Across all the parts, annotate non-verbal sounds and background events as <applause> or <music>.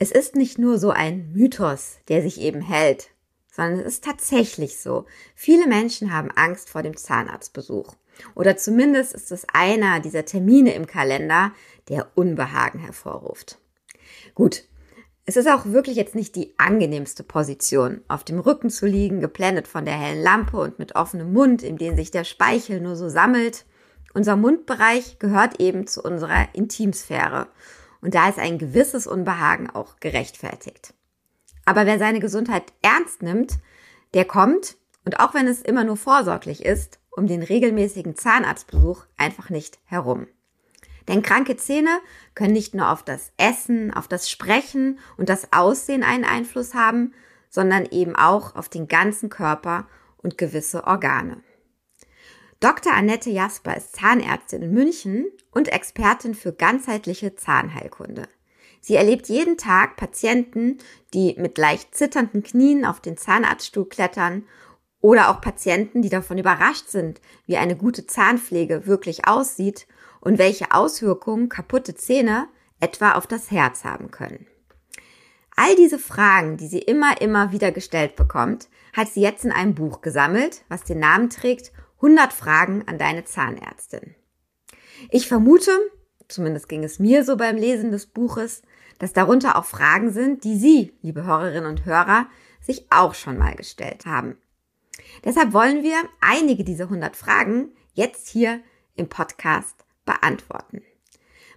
Es ist nicht nur so ein Mythos, der sich eben hält, sondern es ist tatsächlich so. Viele Menschen haben Angst vor dem Zahnarztbesuch. Oder zumindest ist es einer dieser Termine im Kalender, der Unbehagen hervorruft. Gut, es ist auch wirklich jetzt nicht die angenehmste Position, auf dem Rücken zu liegen, geblendet von der hellen Lampe und mit offenem Mund, in dem sich der Speichel nur so sammelt. Unser Mundbereich gehört eben zu unserer Intimsphäre und da ist ein gewisses Unbehagen auch gerechtfertigt. Aber wer seine Gesundheit ernst nimmt, der kommt, und auch wenn es immer nur vorsorglich ist, um den regelmäßigen Zahnarztbesuch einfach nicht herum. Denn kranke Zähne können nicht nur auf das Essen, auf das Sprechen und das Aussehen einen Einfluss haben, sondern eben auch auf den ganzen Körper und gewisse Organe. Dr. Annette Jasper ist Zahnärztin in München und Expertin für ganzheitliche Zahnheilkunde. Sie erlebt jeden Tag Patienten, die mit leicht zitternden Knien auf den Zahnarztstuhl klettern oder auch Patienten, die davon überrascht sind, wie eine gute Zahnpflege wirklich aussieht und welche Auswirkungen kaputte Zähne etwa auf das Herz haben können. All diese Fragen, die sie immer, immer wieder gestellt bekommt, hat sie jetzt in einem Buch gesammelt, was den Namen trägt 100 Fragen an deine Zahnärztin. Ich vermute, zumindest ging es mir so beim Lesen des Buches, dass darunter auch Fragen sind, die Sie, liebe Hörerinnen und Hörer, sich auch schon mal gestellt haben. Deshalb wollen wir einige dieser 100 Fragen jetzt hier im Podcast beantworten.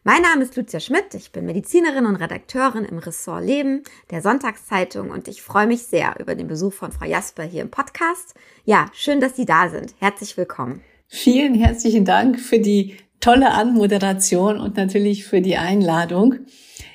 Mein Name ist Lucia Schmidt, ich bin Medizinerin und Redakteurin im Ressort Leben der Sonntagszeitung und ich freue mich sehr über den Besuch von Frau Jasper hier im Podcast. Ja, schön, dass Sie da sind. Herzlich willkommen. Vielen herzlichen Dank für die tolle Anmoderation und natürlich für die Einladung.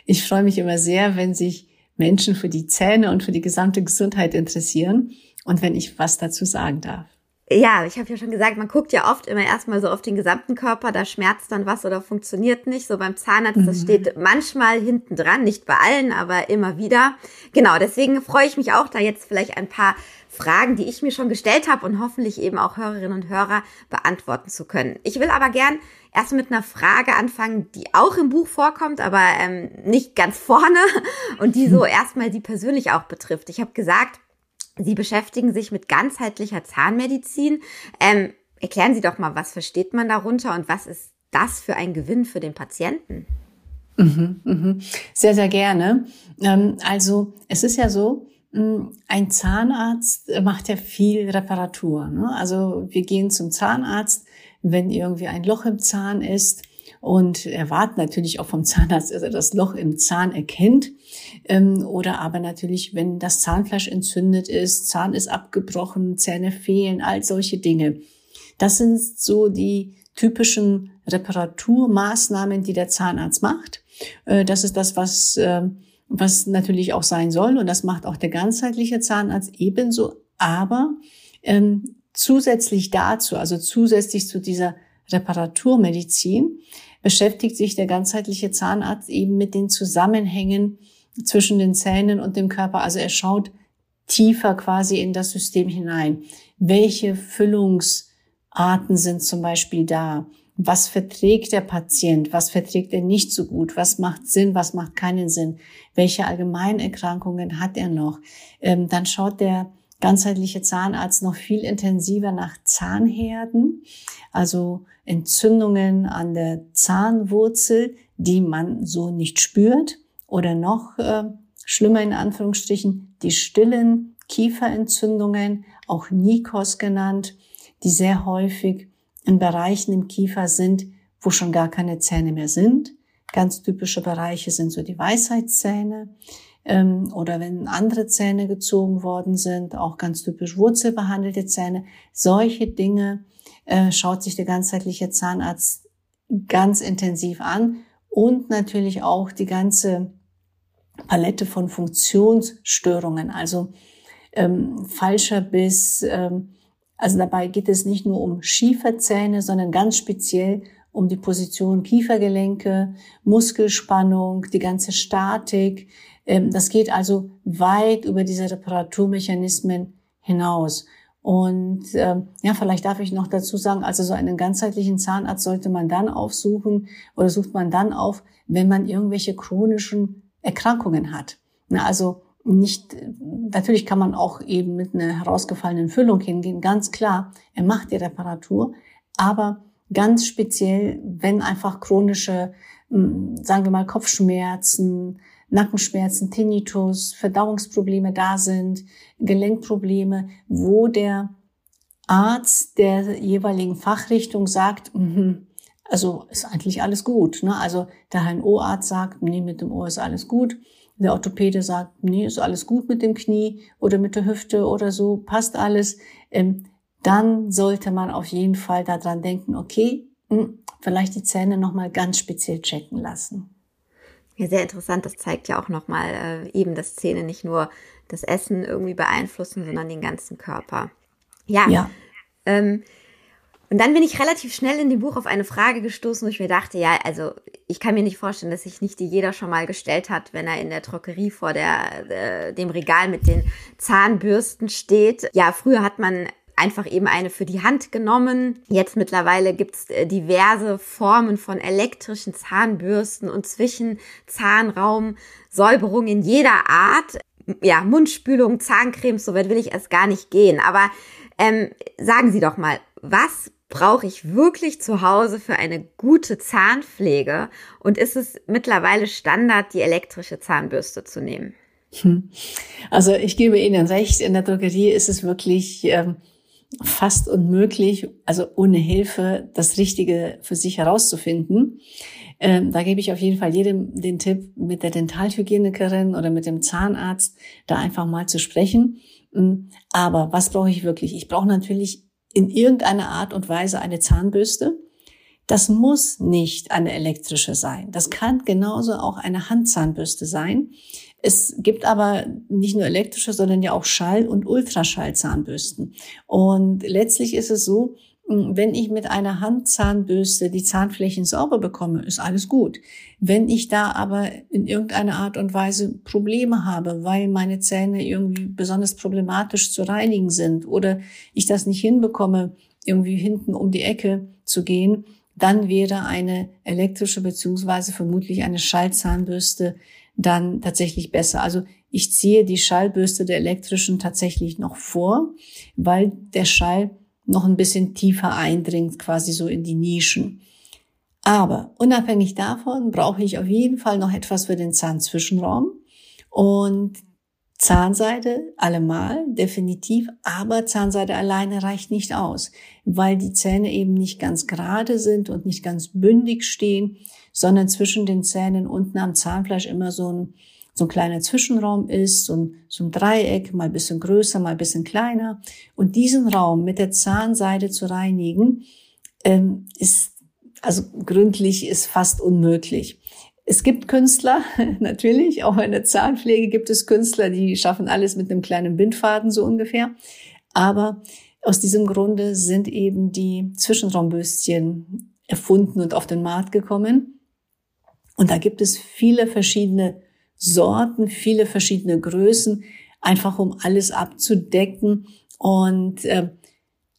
Ich freue mich immer sehr, wenn sich Menschen für die Zähne und für die gesamte Gesundheit interessieren und wenn ich was dazu sagen darf. Ja, ich habe ja schon gesagt, man guckt ja oft immer erstmal so auf den gesamten Körper, da schmerzt dann was oder funktioniert nicht. So beim Zahnarzt, das mhm. steht manchmal hinten dran, nicht bei allen, aber immer wieder. Genau, deswegen freue ich mich auch, da jetzt vielleicht ein paar Fragen, die ich mir schon gestellt habe und hoffentlich eben auch Hörerinnen und Hörer beantworten zu können. Ich will aber gern erst mit einer Frage anfangen, die auch im Buch vorkommt, aber ähm, nicht ganz vorne <laughs> und die so <laughs> erstmal Sie persönlich auch betrifft. Ich habe gesagt, Sie beschäftigen sich mit ganzheitlicher Zahnmedizin. Ähm, erklären Sie doch mal, was versteht man darunter und was ist das für ein Gewinn für den Patienten? Mhm, mhm. Sehr, sehr gerne. Ähm, also es ist ja so, hm, ein Zahnarzt macht ja viel Reparatur. Ne? Also wir gehen zum Zahnarzt, wenn irgendwie ein Loch im Zahn ist und erwarten natürlich auch vom Zahnarzt, dass er das Loch im Zahn erkennt. Ähm, oder aber natürlich, wenn das Zahnfleisch entzündet ist, Zahn ist abgebrochen, Zähne fehlen, all solche Dinge. Das sind so die typischen Reparaturmaßnahmen, die der Zahnarzt macht. Äh, das ist das, was, ähm, was natürlich auch sein soll. Und das macht auch der ganzheitliche Zahnarzt ebenso. Aber ähm, zusätzlich dazu, also zusätzlich zu dieser Reparaturmedizin, beschäftigt sich der ganzheitliche Zahnarzt eben mit den Zusammenhängen zwischen den Zähnen und dem Körper. Also er schaut tiefer quasi in das System hinein. Welche Füllungsarten sind zum Beispiel da? Was verträgt der Patient? Was verträgt er nicht so gut? Was macht Sinn? Was macht keinen Sinn? Welche Allgemeinerkrankungen hat er noch? Ähm, dann schaut der ganzheitliche Zahnarzt noch viel intensiver nach Zahnherden, also Entzündungen an der Zahnwurzel, die man so nicht spürt oder noch äh, schlimmer in Anführungsstrichen die stillen Kieferentzündungen, auch Nikos genannt, die sehr häufig in Bereichen im Kiefer sind, wo schon gar keine Zähne mehr sind. Ganz typische Bereiche sind so die Weisheitszähne ähm, oder wenn andere Zähne gezogen worden sind, auch ganz typisch wurzelbehandelte Zähne. Solche Dinge äh, schaut sich der ganzheitliche Zahnarzt ganz intensiv an und natürlich auch die ganze Palette von Funktionsstörungen, also ähm, falscher Biss. Ähm, also dabei geht es nicht nur um Schieferzähne, sondern ganz speziell um die Position Kiefergelenke, Muskelspannung, die ganze Statik. Ähm, das geht also weit über diese Reparaturmechanismen hinaus. Und äh, ja, vielleicht darf ich noch dazu sagen, also so einen ganzheitlichen Zahnarzt sollte man dann aufsuchen oder sucht man dann auf, wenn man irgendwelche chronischen Erkrankungen hat. Na, also nicht, natürlich kann man auch eben mit einer herausgefallenen Füllung hingehen, ganz klar, er macht die Reparatur, aber ganz speziell, wenn einfach chronische, hm, sagen wir mal, Kopfschmerzen, Nackenschmerzen, Tinnitus, Verdauungsprobleme da sind, Gelenkprobleme, wo der Arzt der jeweiligen Fachrichtung sagt, mm also ist eigentlich alles gut. Ne? Also der HNO-Arzt sagt, nee, mit dem Ohr ist alles gut. Der Orthopäde sagt, nee, ist alles gut mit dem Knie oder mit der Hüfte oder so, passt alles. Ähm, dann sollte man auf jeden Fall daran denken, okay, hm, vielleicht die Zähne nochmal ganz speziell checken lassen. Ja, sehr interessant. Das zeigt ja auch nochmal äh, eben, dass Zähne nicht nur das Essen irgendwie beeinflussen, sondern den ganzen Körper. Ja. ja. Ähm, und dann bin ich relativ schnell in dem Buch auf eine Frage gestoßen, wo ich mir dachte, ja, also ich kann mir nicht vorstellen, dass sich nicht die jeder schon mal gestellt hat, wenn er in der Drogerie vor der, äh, dem Regal mit den Zahnbürsten steht. Ja, früher hat man einfach eben eine für die Hand genommen. Jetzt mittlerweile gibt's äh, diverse Formen von elektrischen Zahnbürsten und Zwischenzahnraumsäuberung in jeder Art. Ja, Mundspülung, Zahncremes, so weit will ich erst gar nicht gehen. Aber ähm, sagen Sie doch mal, was brauche ich wirklich zu Hause für eine gute Zahnpflege? Und ist es mittlerweile Standard, die elektrische Zahnbürste zu nehmen? Hm. Also ich gebe Ihnen recht, in der Drogerie ist es wirklich ähm, fast unmöglich, also ohne Hilfe das Richtige für sich herauszufinden. Ähm, da gebe ich auf jeden Fall jedem den Tipp, mit der Dentalhygienikerin oder mit dem Zahnarzt da einfach mal zu sprechen. Mm, aber was brauche ich wirklich? Ich brauche natürlich in irgendeiner Art und Weise eine Zahnbürste. Das muss nicht eine elektrische sein. Das kann genauso auch eine Handzahnbürste sein. Es gibt aber nicht nur elektrische, sondern ja auch Schall- und Ultraschallzahnbürsten. Und letztlich ist es so, wenn ich mit einer Handzahnbürste die Zahnflächen sauber bekomme, ist alles gut. Wenn ich da aber in irgendeiner Art und Weise Probleme habe, weil meine Zähne irgendwie besonders problematisch zu reinigen sind oder ich das nicht hinbekomme, irgendwie hinten um die Ecke zu gehen, dann wäre eine elektrische beziehungsweise vermutlich eine Schallzahnbürste dann tatsächlich besser. Also ich ziehe die Schallbürste der elektrischen tatsächlich noch vor, weil der Schall noch ein bisschen tiefer eindringt, quasi so in die Nischen. Aber unabhängig davon brauche ich auf jeden Fall noch etwas für den Zahnzwischenraum und Zahnseide allemal, definitiv, aber Zahnseide alleine reicht nicht aus, weil die Zähne eben nicht ganz gerade sind und nicht ganz bündig stehen, sondern zwischen den Zähnen unten am Zahnfleisch immer so ein, so ein kleiner Zwischenraum ist, so ein, so ein Dreieck, mal ein bisschen größer, mal ein bisschen kleiner. Und diesen Raum mit der Zahnseide zu reinigen, ähm, ist, also gründlich ist fast unmöglich. Es gibt Künstler, <laughs> natürlich, auch in der Zahnpflege gibt es Künstler, die schaffen alles mit einem kleinen Bindfaden so ungefähr. Aber aus diesem Grunde sind eben die Zwischenraumbürstchen erfunden und auf den Markt gekommen. Und da gibt es viele verschiedene Sorten, viele verschiedene Größen, einfach um alles abzudecken. Und äh,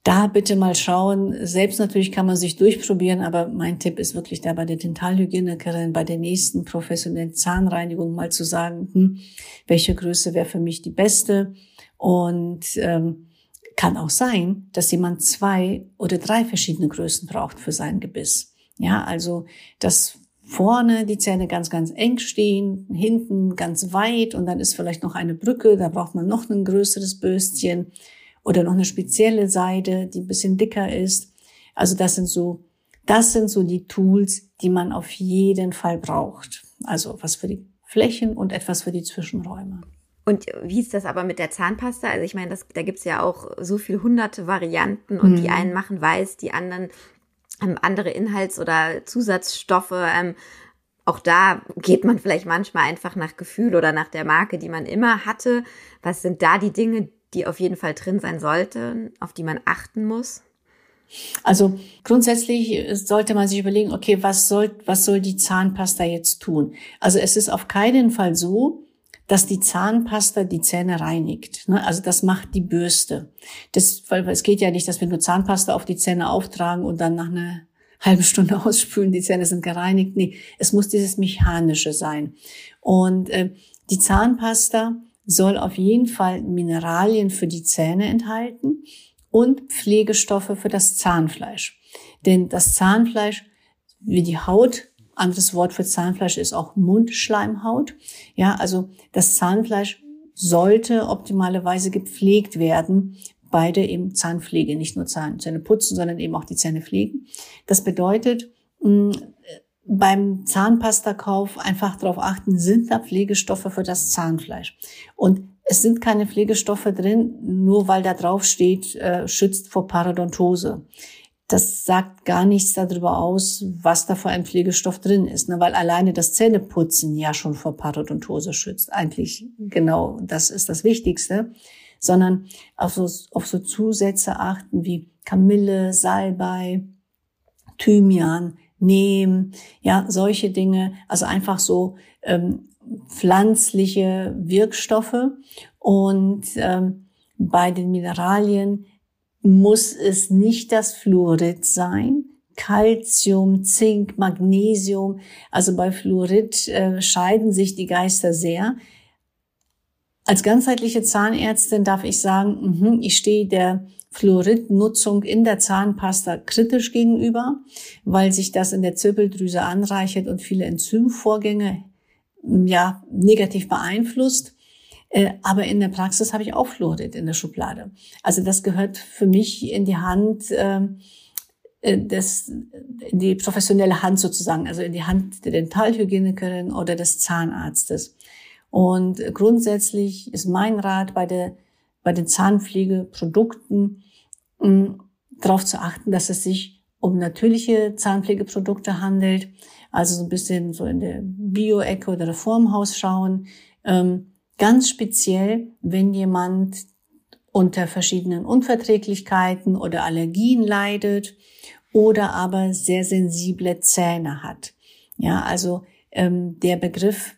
da bitte mal schauen. Selbst natürlich kann man sich durchprobieren, aber mein Tipp ist wirklich da bei der Dentalhygienikerin, bei der nächsten professionellen Zahnreinigung mal zu sagen, hm, welche Größe wäre für mich die beste. Und ähm, kann auch sein, dass jemand zwei oder drei verschiedene Größen braucht für sein Gebiss. Ja, also das vorne die Zähne ganz, ganz eng stehen, hinten ganz weit und dann ist vielleicht noch eine Brücke, da braucht man noch ein größeres Bürstchen oder noch eine spezielle Seide, die ein bisschen dicker ist. Also das sind so, das sind so die Tools, die man auf jeden Fall braucht. Also was für die Flächen und etwas für die Zwischenräume. Und wie ist das aber mit der Zahnpasta? Also ich meine, das, da gibt's ja auch so viel hunderte Varianten und mhm. die einen machen weiß, die anderen ähm, andere Inhalts- oder Zusatzstoffe. Ähm, auch da geht man vielleicht manchmal einfach nach Gefühl oder nach der Marke, die man immer hatte. Was sind da die Dinge, die auf jeden Fall drin sein sollten, auf die man achten muss? Also grundsätzlich sollte man sich überlegen, okay, was soll, was soll die Zahnpasta jetzt tun? Also es ist auf keinen Fall so, dass die Zahnpasta die Zähne reinigt. Ne? Also das macht die Bürste. Das, weil es geht ja nicht, dass wir nur Zahnpasta auf die Zähne auftragen und dann nach einer halben Stunde <laughs> ausspülen, die Zähne sind gereinigt. Nee, es muss dieses Mechanische sein. Und äh, die Zahnpasta soll auf jeden Fall Mineralien für die Zähne enthalten und Pflegestoffe für das Zahnfleisch. Denn das Zahnfleisch, wie die Haut, anderes Wort für Zahnfleisch ist auch Mundschleimhaut. Ja, also das Zahnfleisch sollte optimalerweise gepflegt werden. Beide eben Zahnpflege, nicht nur Zähne putzen, sondern eben auch die Zähne pflegen. Das bedeutet, beim Zahnpastakauf einfach darauf achten, sind da Pflegestoffe für das Zahnfleisch. Und es sind keine Pflegestoffe drin, nur weil da drauf steht, äh, schützt vor Parodontose. Das sagt gar nichts darüber aus, was da für ein Pflegestoff drin ist, ne? weil alleine das Zähneputzen ja schon vor Parodontose schützt. Eigentlich genau, das ist das Wichtigste, sondern auf so, auf so Zusätze achten wie Kamille, Salbei, Thymian, Neem, ja, solche Dinge, also einfach so ähm, pflanzliche Wirkstoffe. Und ähm, bei den Mineralien muss es nicht das Fluorid sein. Calcium, Zink, Magnesium. Also bei Fluorid äh, scheiden sich die Geister sehr. Als ganzheitliche Zahnärztin darf ich sagen, mh, ich stehe der Fluoridnutzung in der Zahnpasta kritisch gegenüber, weil sich das in der Zirbeldrüse anreichert und viele Enzymvorgänge ja negativ beeinflusst. Äh, aber in der Praxis habe ich auch Fluorid in der Schublade. Also das gehört für mich in die Hand ähm, äh, das, in die professionelle Hand sozusagen, also in die Hand der Dentalhygienikerin oder des Zahnarztes. Und grundsätzlich ist mein Rat bei der bei den Zahnpflegeprodukten darauf zu achten, dass es sich um natürliche Zahnpflegeprodukte handelt. Also so ein bisschen so in der Bio-Ecke oder Reformhaus schauen. Ähm, ganz speziell, wenn jemand unter verschiedenen Unverträglichkeiten oder Allergien leidet oder aber sehr sensible Zähne hat. Ja, also ähm, der Begriff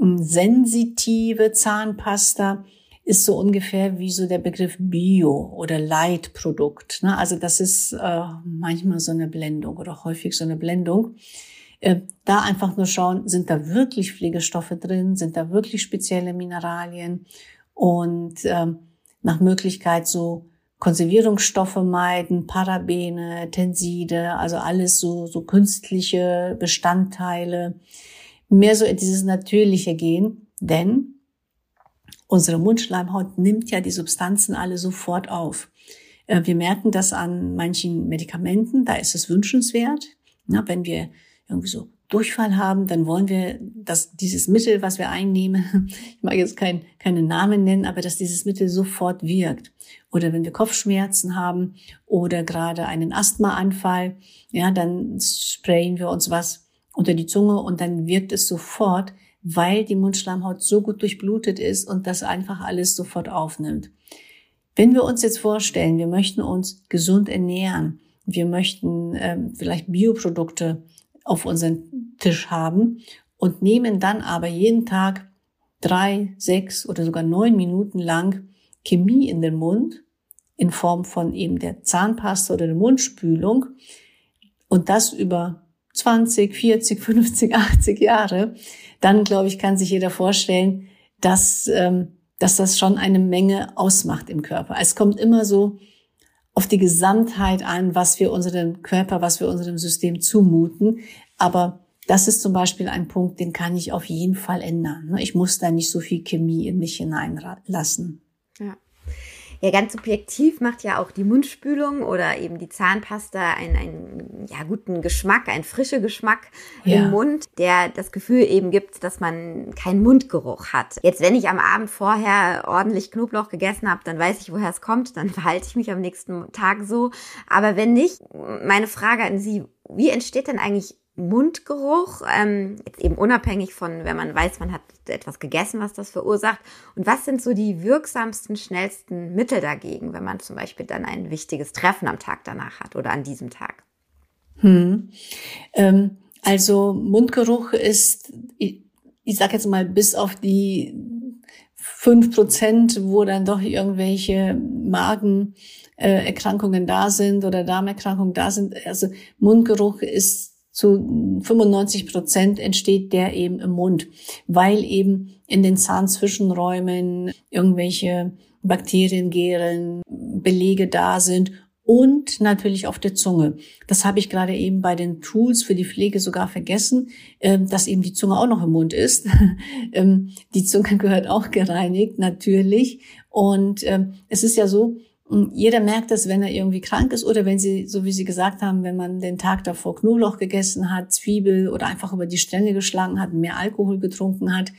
ähm, sensitive Zahnpasta ist so ungefähr wie so der Begriff Bio oder Leitprodukt. Ne? Also das ist äh, manchmal so eine Blendung oder häufig so eine Blendung. Äh, da einfach nur schauen, sind da wirklich Pflegestoffe drin, sind da wirklich spezielle Mineralien und äh, nach Möglichkeit so Konservierungsstoffe meiden, Parabene, Tenside, also alles so, so künstliche Bestandteile, mehr so in dieses Natürliche gehen, denn unsere Mundschleimhaut nimmt ja die Substanzen alle sofort auf. Äh, wir merken das an manchen Medikamenten, da ist es wünschenswert. wenn wir irgendwie so Durchfall haben, dann wollen wir, dass dieses Mittel, was wir einnehmen, <laughs> ich mag jetzt kein, keine Namen nennen, aber dass dieses Mittel sofort wirkt. Oder wenn wir Kopfschmerzen haben oder gerade einen Asthmaanfall, ja, dann sprayen wir uns was unter die Zunge und dann wirkt es sofort weil die Mundschleimhaut so gut durchblutet ist und das einfach alles sofort aufnimmt. Wenn wir uns jetzt vorstellen, wir möchten uns gesund ernähren, wir möchten ähm, vielleicht Bioprodukte auf unseren Tisch haben und nehmen dann aber jeden Tag drei, sechs oder sogar neun Minuten lang Chemie in den Mund in Form von eben der Zahnpasta oder der Mundspülung und das über 20, 40, 50, 80 Jahre, dann glaube ich, kann sich jeder vorstellen, dass, ähm, dass das schon eine Menge ausmacht im Körper. Es kommt immer so auf die Gesamtheit an, was wir unserem Körper, was wir unserem System zumuten. Aber das ist zum Beispiel ein Punkt, den kann ich auf jeden Fall ändern. Ich muss da nicht so viel Chemie in mich hineinlassen. Ja. Ja, ganz subjektiv macht ja auch die Mundspülung oder eben die Zahnpasta einen, einen ja, guten Geschmack, einen frischen Geschmack ja. im Mund, der das Gefühl eben gibt, dass man keinen Mundgeruch hat. Jetzt, wenn ich am Abend vorher ordentlich Knoblauch gegessen habe, dann weiß ich, woher es kommt, dann <laughs> verhalte ich mich am nächsten Tag so. Aber wenn nicht, meine Frage an Sie, wie entsteht denn eigentlich Mundgeruch, ähm, jetzt eben unabhängig von, wenn man weiß, man hat etwas gegessen, was das verursacht. Und was sind so die wirksamsten, schnellsten Mittel dagegen, wenn man zum Beispiel dann ein wichtiges Treffen am Tag danach hat oder an diesem Tag? Hm. Ähm, also Mundgeruch ist, ich, ich sage jetzt mal, bis auf die fünf Prozent, wo dann doch irgendwelche Magenerkrankungen da sind oder Darmerkrankungen da sind. Also Mundgeruch ist zu 95 Prozent entsteht der eben im Mund, weil eben in den Zahnzwischenräumen irgendwelche Bakterien gären, Belege da sind und natürlich auf der Zunge. Das habe ich gerade eben bei den Tools für die Pflege sogar vergessen, ähm, dass eben die Zunge auch noch im Mund ist. <laughs> Ähm, die Zunge gehört auch gereinigt, natürlich. Und ähm, es ist ja so, jeder merkt das, wenn er irgendwie krank ist oder wenn sie, so wie Sie gesagt haben, wenn man den Tag davor Knoblauch gegessen hat, Zwiebel oder einfach über die Stränge geschlagen hat, mehr Alkohol getrunken hat,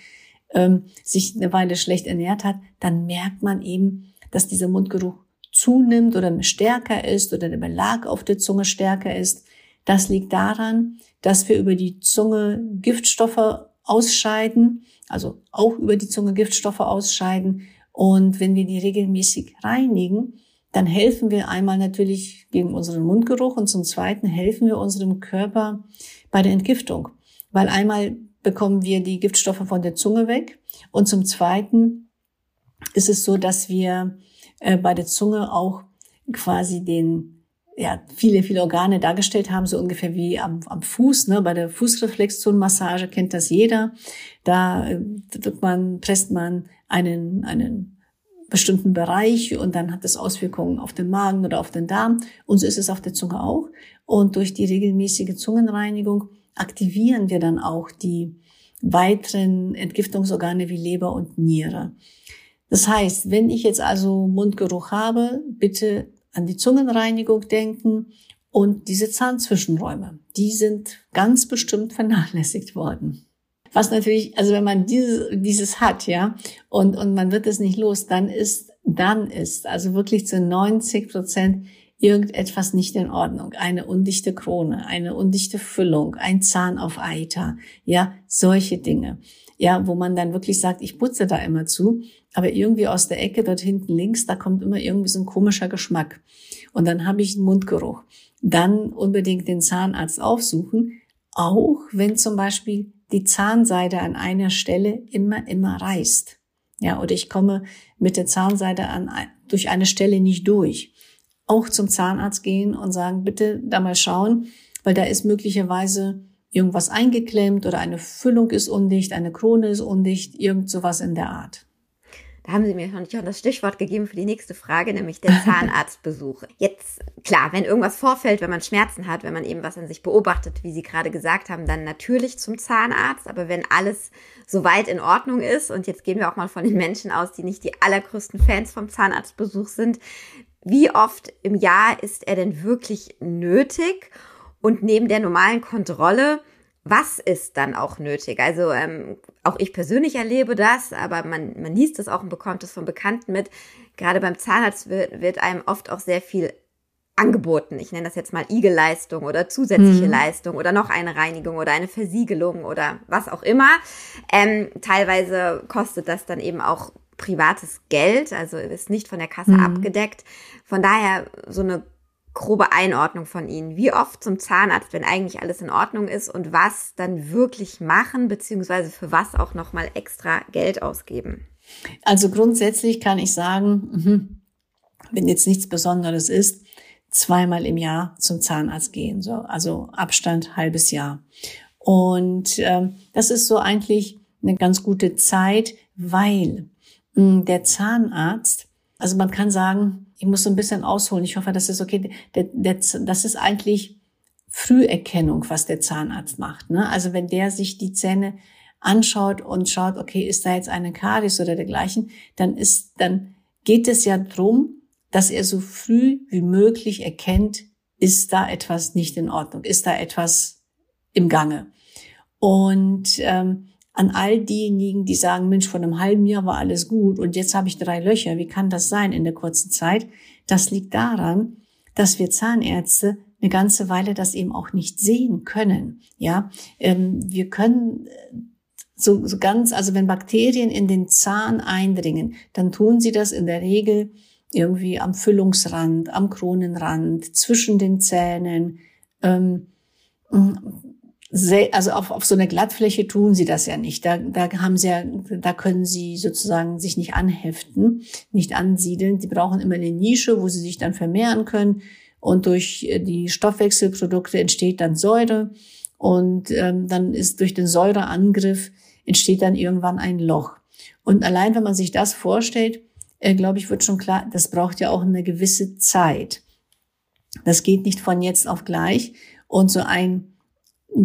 sich eine Weile schlecht ernährt hat, dann merkt man eben, dass dieser Mundgeruch zunimmt oder stärker ist oder der Belag auf der Zunge stärker ist. Das liegt daran, dass wir über die Zunge Giftstoffe ausscheiden, also auch über die Zunge Giftstoffe ausscheiden. Und wenn wir die regelmäßig reinigen, dann helfen wir einmal natürlich gegen unseren Mundgeruch und zum Zweiten helfen wir unserem Körper bei der Entgiftung. Weil einmal bekommen wir die Giftstoffe von der Zunge weg und zum Zweiten ist es so, dass wir äh, bei der Zunge auch quasi den ja, viele, viele Organe dargestellt haben, so ungefähr wie am, am Fuß, ne? bei der Fußreflexzonenmassage kennt das jeder. Da äh, drückt man, presst man einen, einen bestimmten Bereich und dann hat das Auswirkungen auf den Magen oder auf den Darm. Und so ist es auf der Zunge auch. Und durch die regelmäßige Zungenreinigung aktivieren wir dann auch die weiteren Entgiftungsorgane wie Leber und Niere. Das heißt, wenn ich jetzt also Mundgeruch habe, bitte an die Zungenreinigung denken und diese Zahnzwischenräume, die sind ganz bestimmt vernachlässigt worden. Was natürlich, also wenn man dieses, dieses hat, ja, und, und man wird es nicht los, dann ist, dann ist, also wirklich zu 90 Prozent irgendetwas nicht in Ordnung. Eine undichte Krone, eine undichte Füllung, ein Zahn auf Eiter, ja, solche Dinge. Ja, wo man dann wirklich sagt, ich putze da immer zu, aber irgendwie aus der Ecke dort hinten links, da kommt immer irgendwie so ein komischer Geschmack. Und dann habe ich einen Mundgeruch. Dann unbedingt den Zahnarzt aufsuchen, auch wenn zum Beispiel die Zahnseide an einer Stelle immer, immer reißt. Ja, oder ich komme mit der Zahnseide an, durch eine Stelle nicht durch. Auch zum Zahnarzt gehen und sagen, bitte da mal schauen, weil da ist möglicherweise irgendwas eingeklemmt oder eine Füllung ist undicht, eine Krone ist undicht, irgend sowas in der Art. Da haben Sie mir schon das Stichwort gegeben für die nächste Frage, nämlich der <laughs> Zahnarztbesuch. Jetzt, klar, wenn irgendwas vorfällt, wenn man Schmerzen hat, wenn man eben was an sich beobachtet, wie Sie gerade gesagt haben, dann natürlich zum Zahnarzt. Aber wenn alles soweit in Ordnung ist, und jetzt gehen wir auch mal von den Menschen aus, die nicht die allergrößten Fans vom Zahnarztbesuch sind, wie oft im Jahr ist er denn wirklich nötig? Und neben der normalen Kontrolle, was ist dann auch nötig? Also ähm, auch ich persönlich erlebe das, aber man, man liest es auch und bekommt es von Bekannten mit. Gerade beim Zahnarzt wird, wird einem oft auch sehr viel angeboten. Ich nenne das jetzt mal Igelleistung oder zusätzliche mhm. Leistung oder noch eine Reinigung oder eine Versiegelung oder was auch immer. Ähm, teilweise kostet das dann eben auch privates Geld, also ist nicht von der Kasse mhm. abgedeckt. Von daher so eine grobe Einordnung von Ihnen. Wie oft zum Zahnarzt, wenn eigentlich alles in Ordnung ist und was dann wirklich machen, beziehungsweise für was auch nochmal extra Geld ausgeben? Also grundsätzlich kann ich sagen, mhm, wenn jetzt nichts Besonderes ist, zweimal im Jahr zum Zahnarzt gehen, so also Abstand halbes Jahr. Und ähm, das ist so eigentlich eine ganz gute Zeit, weil mh, hm, der Zahnarzt, also man kann sagen, ich muss so ein bisschen ausholen. Ich hoffe, das ist okay. Der, der, das ist eigentlich Früherkennung, was der Zahnarzt macht. Ne? Also wenn der sich die Zähne anschaut und schaut, okay, ist da jetzt eine Karies oder dergleichen, dann ist, dann geht es ja drum, dass er so früh wie möglich erkennt, ist da etwas nicht in Ordnung, ist da etwas im Gange. Und ähm, an all diejenigen, die sagen, Mensch, vor einem halben Jahr war alles gut und jetzt habe ich drei Löcher. Wie kann das sein in der kurzen Zeit? Das liegt daran, dass wir Zahnärzte eine ganze Weile das eben auch nicht sehen können. Ja, ähm, wir können äh, so, so ganz, also wenn Bakterien in den Zahn eindringen, dann tun sie das in der Regel irgendwie am Füllungsrand, am Kronenrand, zwischen den Zähnen. Ähm, also auf, auf so einer Glattfläche tun sie das ja nicht. Da, da haben sie ja, da können sie sozusagen sich nicht anheften, nicht ansiedeln. Die brauchen immer eine Nische, wo sie sich dann vermehren können. Und durch äh, die Stoffwechselprodukte entsteht dann Säure. Und ähm, dann ist durch den Säureangriff entsteht dann irgendwann ein Loch. Und allein, wenn man sich das vorstellt, äh, glaube ich, wird schon klar, das braucht ja auch eine gewisse Zeit. Das geht nicht von jetzt auf gleich. Und so ein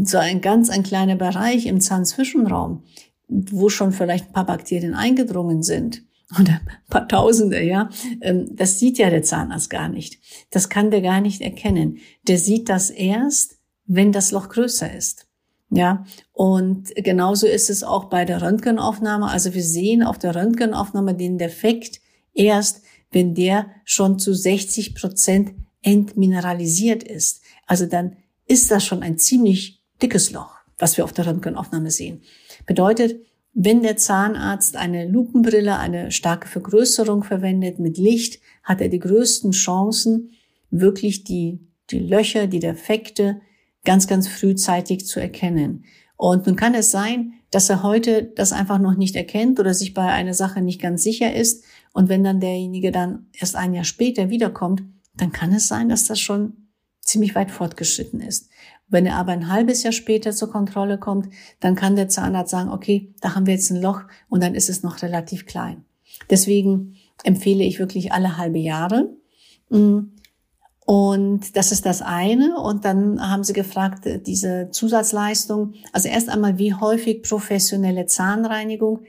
so ein ganz ein kleiner Bereich im Zahnzwischenraum, wo schon vielleicht ein paar Bakterien eingedrungen sind oder ein paar Tausende, ja, ähm, das sieht ja der Zahnarzt gar nicht. Das kann der gar nicht erkennen. Der sieht das erst, wenn das Loch größer ist. Ja, und genauso ist es auch bei der Röntgenaufnahme. Also wir sehen auf der Röntgenaufnahme den Defekt erst, wenn der schon zu 60 Prozent entmineralisiert ist. Also dann ist das schon ein ziemlich dickes Loch, was wir auf der Röntgenaufnahme sehen. Bedeutet, wenn der Zahnarzt eine Lupenbrille, eine starke Vergrößerung verwendet mit Licht, hat er die größten Chancen, wirklich die, die Löcher, die Defekte ganz, ganz frühzeitig zu erkennen. Und nun kann es sein, dass er heute das einfach noch nicht erkennt oder sich bei einer Sache nicht ganz sicher ist. Und wenn dann derjenige dann erst ein Jahr später wiederkommt, dann kann es sein, dass das schon ziemlich weit fortgeschritten ist. Wenn er aber ein halbes Jahr später zur Kontrolle kommt, dann kann der Zahnarzt sagen, okay, da haben wir jetzt ein Loch und dann ist es noch relativ klein. Deswegen empfehle ich wirklich alle halbe Jahre. Mm. Und das ist das eine. Und dann haben sie gefragt, diese Zusatzleistung. Also erst einmal, wie häufig professionelle Zahnreinigung.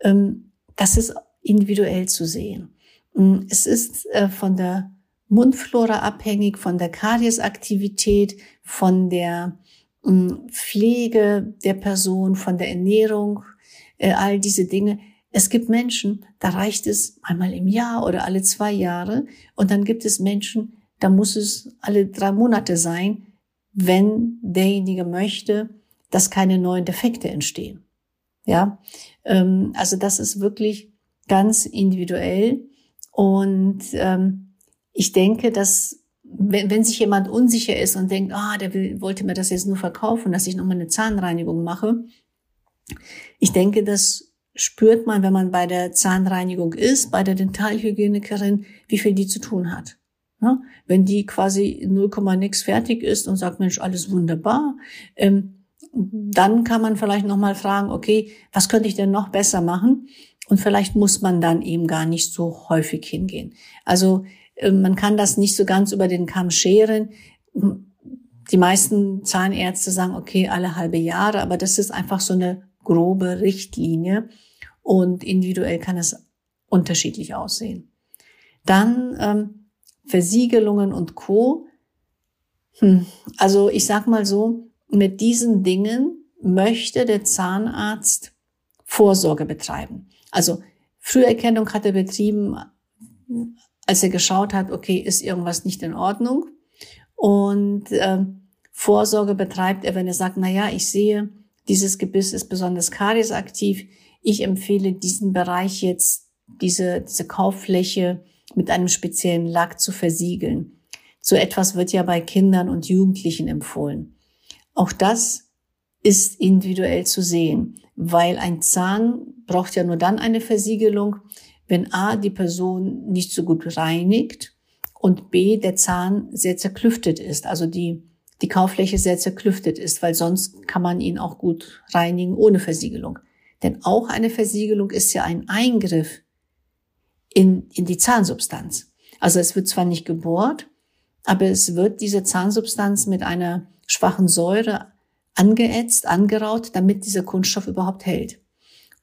Ähm, das ist individuell zu sehen. Mm. Es ist äh, von der Mundflora abhängig, von der Kariesaktivität, von der hm, Pflege der Person, von der Ernährung, äh, all diese Dinge. Es gibt Menschen, da reicht es einmal im Jahr oder alle zwei Jahre. Und dann gibt es Menschen, da muss es alle drei Monate sein, wenn derjenige möchte, dass keine neuen Defekte entstehen. Ja, ähm, also das ist wirklich ganz individuell und ähm, ich denke, dass wenn, wenn sich jemand unsicher ist und denkt, ah, der will, wollte mir das jetzt nur verkaufen, dass ich nochmal eine Zahnreinigung mache, ich denke, das spürt man, wenn man bei der Zahnreinigung ist, bei der Dentalhygienikerin, wie viel die zu tun hat. Ja, wenn die quasi 0, nix fertig ist und sagt, Mensch, alles wunderbar, ähm, dann kann man vielleicht nochmal fragen, okay, was könnte ich denn noch besser machen? Und vielleicht muss man dann eben gar nicht so häufig hingehen. Also man kann das nicht so ganz über den Kamm scheren. Die meisten Zahnärzte sagen, okay, alle halbe Jahre, aber das ist einfach so eine grobe Richtlinie und individuell kann es unterschiedlich aussehen. Dann ähm, Versiegelungen und Co. Hm. Also ich sag mal so, mit diesen Dingen möchte der Zahnarzt Vorsorge betreiben. Also Früherkennung hat er betrieben als er geschaut hat, okay, ist irgendwas nicht in Ordnung. Und äh, Vorsorge betreibt er, wenn er sagt, na ja, ich sehe, dieses Gebiss ist besonders kariesaktiv. Ich empfehle diesen Bereich jetzt, diese, diese Kauffläche mit einem speziellen Lack zu versiegeln. So etwas wird ja bei Kindern und Jugendlichen empfohlen. Auch das ist individuell zu sehen, weil ein Zahn braucht ja nur dann eine Versiegelung, wenn A, die Person nicht so gut reinigt und B, der Zahn sehr zerklüftet ist, also die, die Kauffläche sehr zerklüftet ist, weil sonst kann man ihn auch gut reinigen ohne Versiegelung. Denn auch eine Versiegelung ist ja ein Eingriff in, in die Zahnsubstanz. Also es wird zwar nicht gebohrt, aber es wird diese Zahnsubstanz mit einer schwachen Säure angeätzt, angeraut, damit dieser Kunststoff überhaupt hält.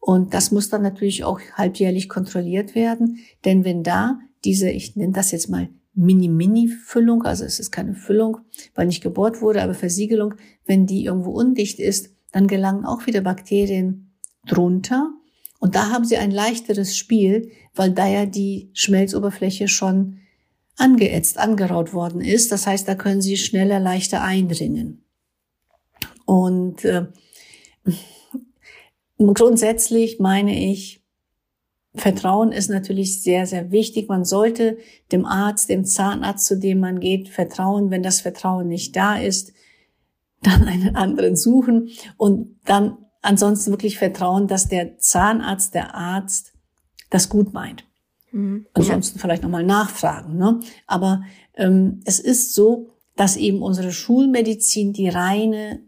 Und das muss dann natürlich auch halbjährlich kontrolliert werden, denn wenn da diese, ich nenne das jetzt mal Mini-Mini-Füllung, also es ist keine Füllung, weil nicht gebohrt wurde, aber Versiegelung, wenn die irgendwo undicht ist, dann gelangen auch wieder Bakterien drunter. Und da haben sie ein leichteres Spiel, weil da ja die Schmelzoberfläche schon angeätzt, angeraut worden ist. Das heißt, da können sie schneller, leichter eindringen. Und äh, Grundsätzlich meine ich, Vertrauen ist natürlich sehr, sehr wichtig. Man sollte dem Arzt, dem Zahnarzt, zu dem man geht, vertrauen. Wenn das Vertrauen nicht da ist, dann <laughs> einen anderen suchen und dann ansonsten wirklich vertrauen, dass der Zahnarzt, der Arzt das gut meint. Mhm. Ansonsten ja. vielleicht nochmal nachfragen. Ne? Aber ähm, es ist so, dass eben unsere Schulmedizin die reine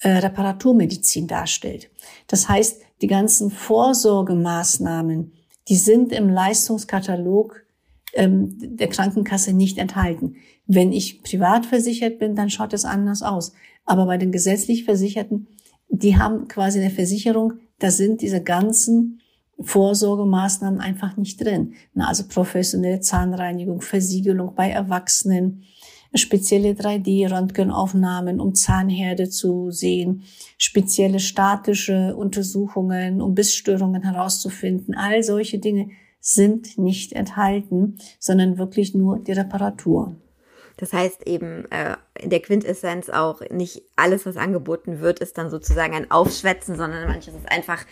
äh, Reparaturmedizin darstellt. Das heißt, die ganzen Vorsorgemaßnahmen, die sind im Leistungskatalog ähm, der Krankenkasse nicht enthalten. Wenn ich privat versichert bin, dann schaut es anders aus. Aber bei den gesetzlich Versicherten, die haben quasi eine Versicherung, da sind diese ganzen Vorsorgemaßnahmen einfach nicht drin. Na, also professionelle Zahnreinigung, Versiegelung bei Erwachsenen, spezielle 3D-Röntgenaufnahmen, um Zahnherde zu sehen, spezielle statische Untersuchungen, um Bissstörungen herauszufinden. All solche Dinge sind nicht enthalten, sondern wirklich nur die Reparatur. Das heißt eben äh, in der Quintessenz auch nicht alles, was angeboten wird, ist dann sozusagen ein Aufschwätzen, sondern manches ist einfach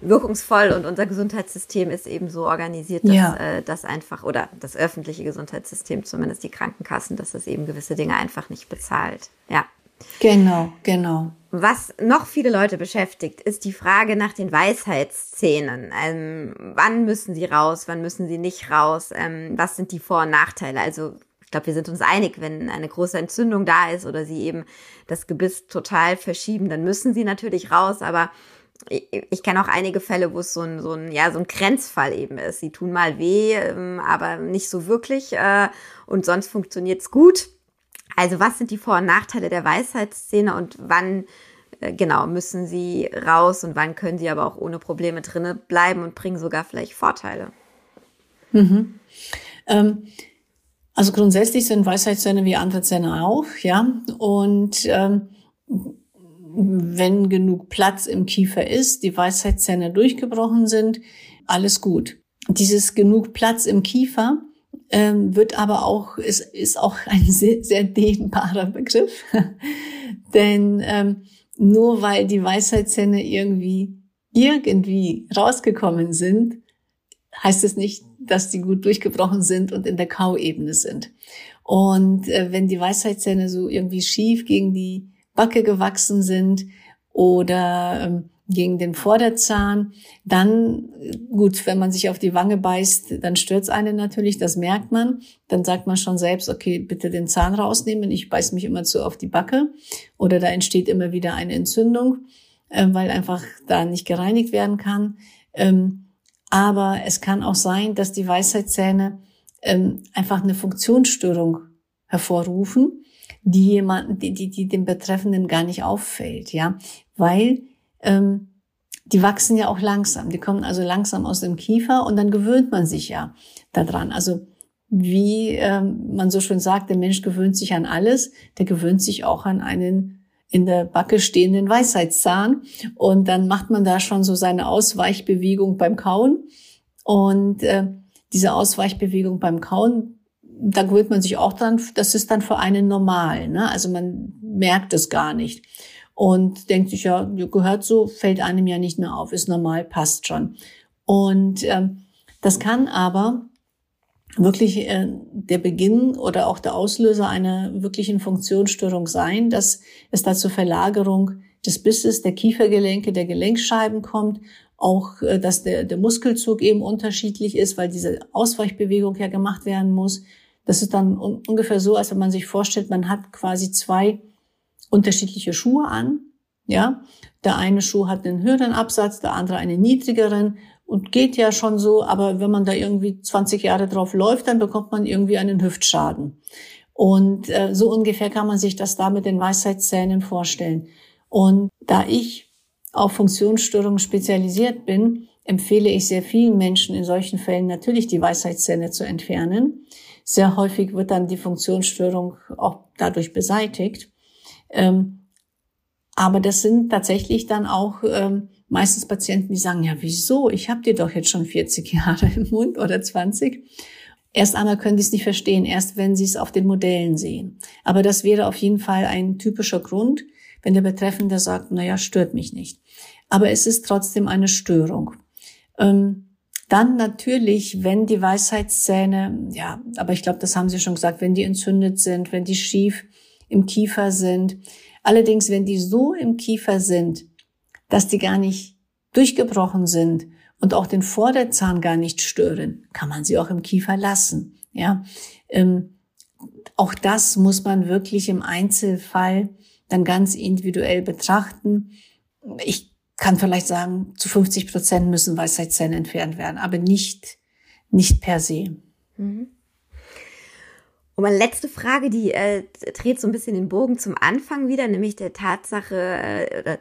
wirkungsvoll und unser Gesundheitssystem ist eben so organisiert, dass ja. äh, das einfach oder das öffentliche Gesundheitssystem, zumindest die Krankenkassen, dass das eben gewisse Dinge einfach nicht bezahlt. Ja. Genau, genau. Was noch viele Leute beschäftigt, ist die Frage nach den Weisheitsszenen. Ähm, wann müssen sie raus, wann müssen sie nicht raus? Ähm, was sind die Vor- und Nachteile? Also ich glaube, wir sind uns einig, wenn eine große Entzündung da ist oder sie eben das Gebiss total verschieben, dann müssen sie natürlich raus, aber ich, ich kenne auch einige Fälle, wo es so ein, so ein, ja, so ein Grenzfall eben ist. Sie tun mal weh, ähm, aber nicht so wirklich äh, und sonst funktioniert's gut. Also was sind die Vor- und Nachteile der Weisheitsszene und wann äh, genau müssen sie raus und wann können sie aber auch ohne Probleme drinnen bleiben und bringen sogar vielleicht Vorteile? Mhm. Ähm, also grundsätzlich sind Weisheitszähne wie andere Zähne auch, ja. Und ähm, wenn genug Platz im Kiefer ist, die Weisheitszähne durchgebrochen sind, alles gut. Dieses genug Platz im Kiefer ähm, wird aber auch, ist, ist auch <laughs> ein sehr, sehr dehnbarer Begriff. <laughs> Denn ähm, nur weil die Weisheitszähne irgendwie irgendwie rausgekommen sind, heißt es nicht, dass die gut durchgebrochen sind und in der Kauebene sind. Und äh, wenn die Weisheitszähne so irgendwie schief gegen die Backe gewachsen sind oder ähm, gegen den Vorderzahn, dann, gut, wenn man sich auf die Wange beißt, dann stört's einen natürlich, das merkt man. Dann sagt man schon selbst, okay, bitte den Zahn rausnehmen, ich beiß mich immer zu auf die Backe. Oder da entsteht immer wieder eine Entzündung, äh, weil einfach da nicht gereinigt werden kann. Ähm, aber es kann auch sein, dass die Weisheitszähne ähm, einfach eine Funktionsstörung hervorrufen, die jemanden, die, die, die dem Betreffenden gar nicht auffällt, ja, weil ähm, die wachsen ja auch langsam. Die kommen also langsam aus dem Kiefer und dann gewöhnt man sich ja daran. Also wie ähm, man so schön sagt, der Mensch gewöhnt sich an alles, der gewöhnt sich auch an einen in der Backe stehenden Weisheitszahn. Und dann macht man da schon so seine Ausweichbewegung beim Kauen. Und äh, diese Ausweichbewegung beim Kauen, da gewöhnt man sich auch dran, das ist dann für einen normal. Ne? Also man merkt es gar nicht. Und denkt sich, ja, gehört so, fällt einem ja nicht mehr auf, ist normal, passt schon. Und ähm, das kann aber wirklich äh, der Beginn oder auch der Auslöser einer wirklichen Funktionsstörung sein, dass es da zur Verlagerung des Bisses der Kiefergelenke, der Gelenkscheiben kommt, auch äh, dass der, der Muskelzug eben unterschiedlich ist, weil diese Ausweichbewegung ja gemacht werden muss. Das ist dann un ungefähr so, als wenn man sich vorstellt, man hat quasi zwei unterschiedliche Schuhe an. Ja, der eine Schuh hat einen höheren Absatz, der andere einen niedrigeren und geht ja schon so, aber wenn man da irgendwie 20 Jahre drauf läuft, dann bekommt man irgendwie einen Hüftschaden. Und äh, so ungefähr kann man sich das da mit den Weisheitszähnen vorstellen. Und da ich auf Funktionsstörungen spezialisiert bin, empfehle ich sehr vielen Menschen in solchen Fällen natürlich die Weisheitszähne zu entfernen. Sehr häufig wird dann die Funktionsstörung auch dadurch beseitigt. Ähm, aber das sind tatsächlich dann auch ähm, meistens Patienten, die sagen, ja, wieso? Ich habe dir doch jetzt schon 40 <laughs> Jahre im Mund oder 20. Erst einmal können die es nicht verstehen, erst wenn sie es auf den Modellen sehen. Aber das wäre auf jeden Fall ein typischer Grund, wenn der Betreffende sagt, naja, stört mich nicht. Aber es ist trotzdem eine Störung. Ähm, dann natürlich, wenn die Weisheitszähne, ja, aber ich glaube, das haben Sie schon gesagt, wenn die entzündet sind, wenn die schief im Kiefer sind, Allerdings, wenn die so im Kiefer sind, dass die gar nicht durchgebrochen sind und auch den Vorderzahn gar nicht stören, kann man sie auch im Kiefer lassen. Ja, ähm, auch das muss man wirklich im Einzelfall dann ganz individuell betrachten. Ich kann vielleicht sagen, zu 50 Prozent müssen Weisheitszähne entfernt werden, aber nicht, nicht per se. Mhm. Und meine letzte Frage, die äh, dreht so ein bisschen den Bogen zum Anfang wieder, nämlich der Tatsache, äh, äh,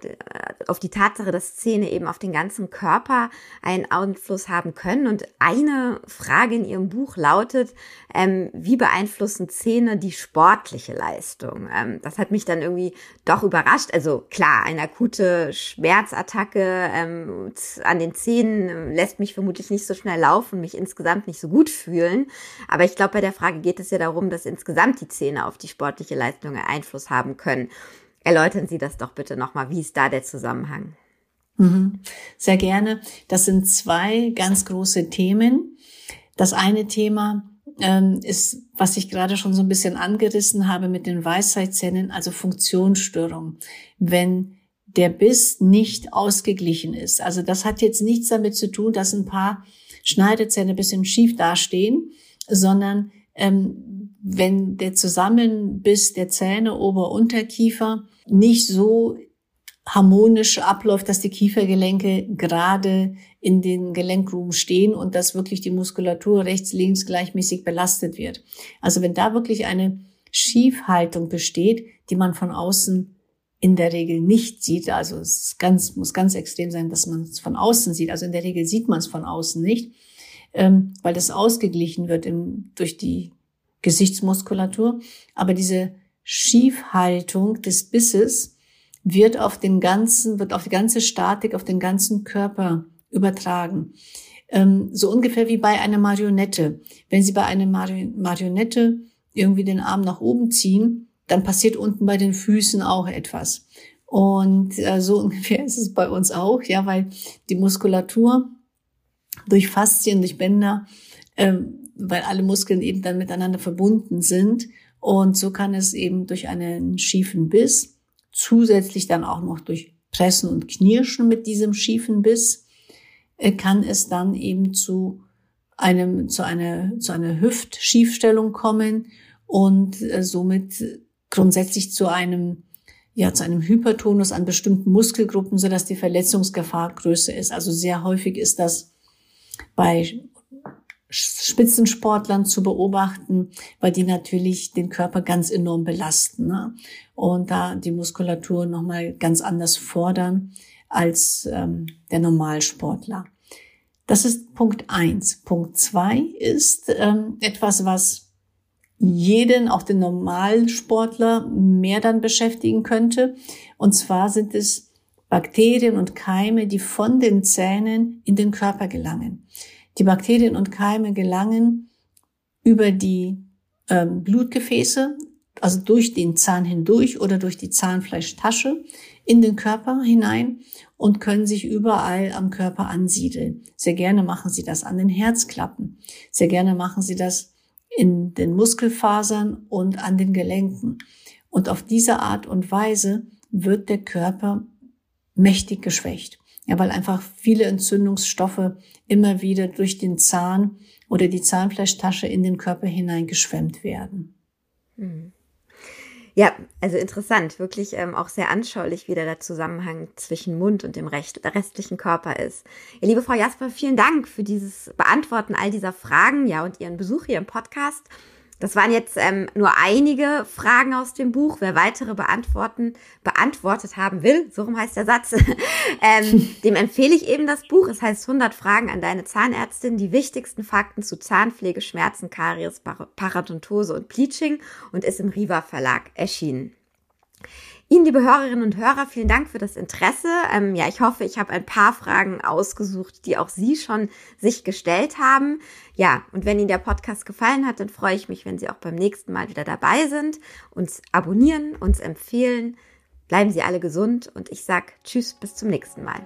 auf die Tatsache, dass Zähne eben auf den ganzen Körper einen Einfluss haben können. Und eine Frage in Ihrem Buch lautet, ähm, wie beeinflussen Zähne die sportliche Leistung? Ähm, das hat mich dann irgendwie doch überrascht. Also klar, eine akute Schmerzattacke ähm, an den Zähnen lässt mich vermutlich nicht so schnell laufen, mich insgesamt nicht so gut fühlen. Aber ich glaube, bei der Frage geht es ja darum, dass insgesamt die Zähne auf die sportliche Leistung Einfluss haben können. Erläutern Sie das doch bitte nochmal. Wie ist da der Zusammenhang? Mhm. Sehr gerne. Das sind zwei ganz große Themen. Das eine Thema ähm, ist, was ich gerade schon so ein bisschen angerissen habe mit den Weisheitszähnen, also Funktionsstörung. Wenn der Biss nicht ausgeglichen ist. Also das hat jetzt nichts damit zu tun, dass ein paar Schneidezähne ein bisschen schief dastehen, sondern ähm, wenn der Zusammenbiss der Zähne Ober-Unterkiefer nicht so harmonisch abläuft, dass die Kiefergelenke gerade in den Gelenkgruben stehen und dass wirklich die Muskulatur rechts, links gleichmäßig belastet wird. Also wenn da wirklich eine Schiefhaltung besteht, die man von außen in der Regel nicht sieht, also es ganz, muss ganz extrem sein, dass man es von außen sieht. Also in der Regel sieht man es von außen nicht, ähm, weil das ausgeglichen wird im, durch die Gesichtsmuskulatur. Aber diese Schiefhaltung des Bisses wird auf den ganzen, wird auf die ganze Statik, auf den ganzen Körper übertragen. Ähm, so ungefähr wie bei einer Marionette. Wenn Sie bei einer Marionette irgendwie den Arm nach oben ziehen, dann passiert unten bei den Füßen auch etwas. Und äh, so <laughs> ungefähr ist es bei uns auch, ja, weil die Muskulatur durch Faszien, durch Bänder ähm, weil alle Muskeln eben dann miteinander verbunden sind. Und so kann es eben durch einen schiefen Biss, zusätzlich dann auch noch durch Pressen und Knirschen mit diesem schiefen Biss, äh, kann es dann eben zu einem, zu einer, zu einer Hüftschiefstellung kommen und äh, somit grundsätzlich zu einem, ja, zu einem Hypertonus an bestimmten Muskelgruppen, so dass die Verletzungsgefahr größer ist. Also sehr häufig ist das bei Spitzensportlern zu beobachten, weil die natürlich den Körper ganz enorm belasten ne? und da die Muskulatur nochmal ganz anders fordern als ähm, der Normalsportler. Das ist Punkt eins. Punkt zwei ist ähm, etwas, was jeden, auch den Normalsportler, mehr dann beschäftigen könnte. Und zwar sind es Bakterien und Keime, die von den Zähnen in den Körper gelangen. Die Bakterien und Keime gelangen über die ähm, Blutgefäße, also durch den Zahn hindurch oder durch die Zahnfleischtasche in den Körper hinein und können sich überall am Körper ansiedeln. Sehr gerne machen sie das an den Herzklappen. Sehr gerne machen sie das in den Muskelfasern und an den Gelenken. Und auf diese Art und Weise wird der Körper mächtig geschwächt. Ja, weil einfach viele Entzündungsstoffe immer wieder durch den Zahn oder die Zahnfleischtasche in den Körper hineingeschwemmt werden. Mhm. Ja, also interessant, wirklich ähm, auch sehr anschaulich, wie der Zusammenhang zwischen Mund und dem Recht, restlichen Körper ist. Ja, liebe Frau Jasper, vielen Dank für dieses Beantworten all dieser Fragen, ja, und Ihren Besuch hier im Podcast. Das waren jetzt ähm, nur einige Fragen aus dem Buch. Wer weitere beantworten, beantwortet haben will, so rum heißt der Satz, <laughs> ähm, <laughs> dem empfehle ich eben das Buch. Es heißt 100 Fragen an deine Zahnärztin, die wichtigsten Fakten zu Zahnpflege, Schmerzen, Karies, Paradontose und Bleaching und ist im Riva Verlag erschienen. Ihnen, liebe Hörerinnen und Hörer, vielen Dank für das Interesse. Ähm, ja, ich hoffe, ich habe ein paar Fragen ausgesucht, die auch Sie schon sich gestellt haben. Ja, und wenn Ihnen der Podcast gefallen hat, dann freue ich mich, wenn Sie auch beim nächsten Mal wieder dabei sind, uns abonnieren, uns empfehlen. Bleiben Sie alle gesund und ich sag Tschüss, bis zum nächsten Mal.